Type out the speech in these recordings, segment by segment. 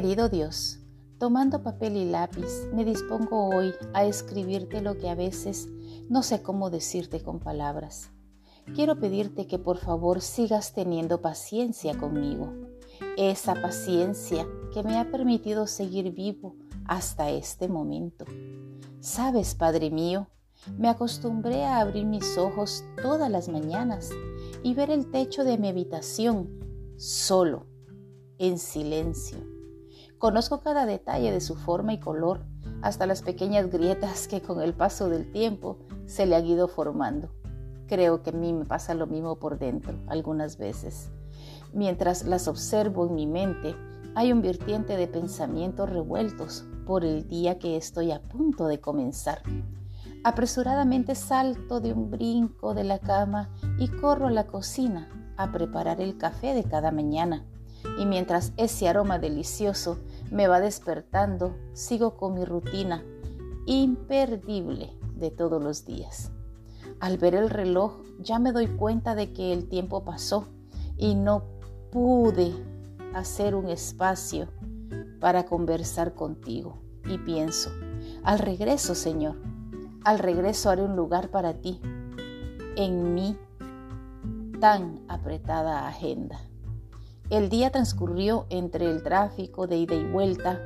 Querido Dios, tomando papel y lápiz, me dispongo hoy a escribirte lo que a veces no sé cómo decirte con palabras. Quiero pedirte que por favor sigas teniendo paciencia conmigo, esa paciencia que me ha permitido seguir vivo hasta este momento. Sabes, Padre mío, me acostumbré a abrir mis ojos todas las mañanas y ver el techo de mi habitación solo, en silencio. Conozco cada detalle de su forma y color, hasta las pequeñas grietas que con el paso del tiempo se le han ido formando. Creo que a mí me pasa lo mismo por dentro algunas veces. Mientras las observo en mi mente, hay un vertiente de pensamientos revueltos por el día que estoy a punto de comenzar. Apresuradamente salto de un brinco de la cama y corro a la cocina a preparar el café de cada mañana. Y mientras ese aroma delicioso me va despertando, sigo con mi rutina imperdible de todos los días. Al ver el reloj ya me doy cuenta de que el tiempo pasó y no pude hacer un espacio para conversar contigo. Y pienso, al regreso, Señor, al regreso haré un lugar para ti en mi tan apretada agenda. El día transcurrió entre el tráfico de ida y vuelta,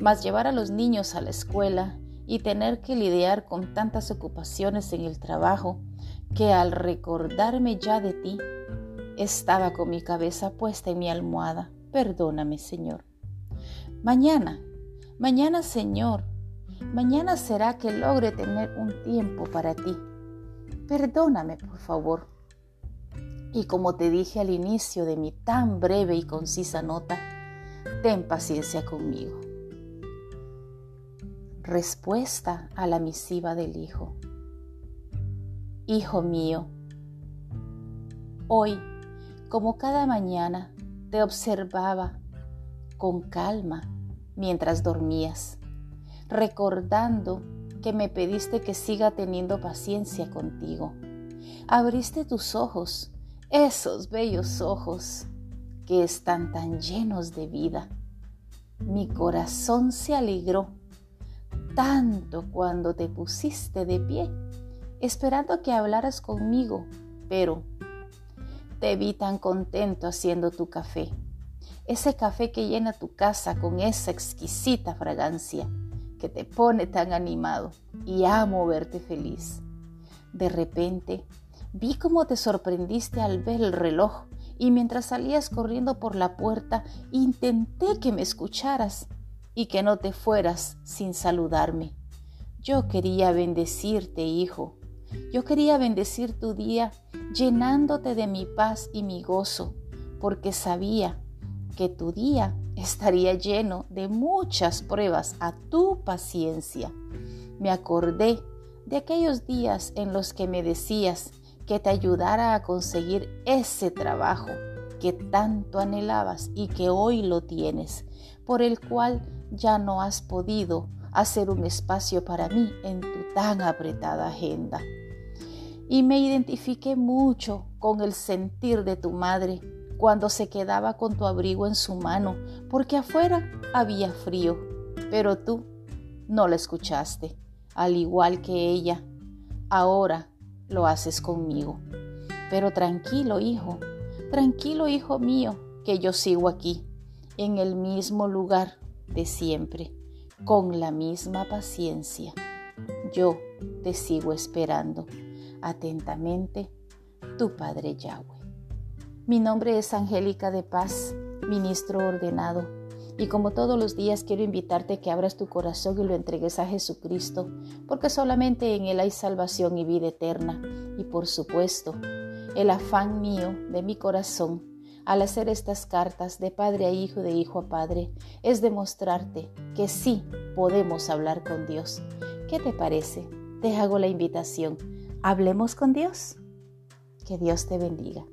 más llevar a los niños a la escuela y tener que lidiar con tantas ocupaciones en el trabajo que al recordarme ya de ti, estaba con mi cabeza puesta en mi almohada. Perdóname, Señor. Mañana, mañana, Señor, Mañana será que logre tener un tiempo para ti. Perdóname, por favor. Y como te dije al inicio de mi tan breve y concisa nota, ten paciencia conmigo. Respuesta a la misiva del Hijo. Hijo mío, hoy, como cada mañana, te observaba con calma mientras dormías recordando que me pediste que siga teniendo paciencia contigo. Abriste tus ojos, esos bellos ojos que están tan llenos de vida. Mi corazón se alegró tanto cuando te pusiste de pie, esperando que hablaras conmigo, pero te vi tan contento haciendo tu café, ese café que llena tu casa con esa exquisita fragancia que te pone tan animado y amo verte feliz. De repente, vi cómo te sorprendiste al ver el reloj y mientras salías corriendo por la puerta, intenté que me escucharas y que no te fueras sin saludarme. Yo quería bendecirte, hijo. Yo quería bendecir tu día llenándote de mi paz y mi gozo, porque sabía que tu día estaría lleno de muchas pruebas a tu paciencia. Me acordé de aquellos días en los que me decías que te ayudara a conseguir ese trabajo que tanto anhelabas y que hoy lo tienes, por el cual ya no has podido hacer un espacio para mí en tu tan apretada agenda. Y me identifiqué mucho con el sentir de tu madre cuando se quedaba con tu abrigo en su mano, porque afuera había frío, pero tú no la escuchaste, al igual que ella. Ahora lo haces conmigo. Pero tranquilo, hijo, tranquilo, hijo mío, que yo sigo aquí, en el mismo lugar de siempre, con la misma paciencia. Yo te sigo esperando. Atentamente, tu Padre Yahweh. Mi nombre es Angélica de Paz, ministro ordenado, y como todos los días quiero invitarte que abras tu corazón y lo entregues a Jesucristo, porque solamente en Él hay salvación y vida eterna. Y por supuesto, el afán mío de mi corazón al hacer estas cartas de padre a hijo, de hijo a padre, es demostrarte que sí podemos hablar con Dios. ¿Qué te parece? Te hago la invitación. ¿Hablemos con Dios? Que Dios te bendiga.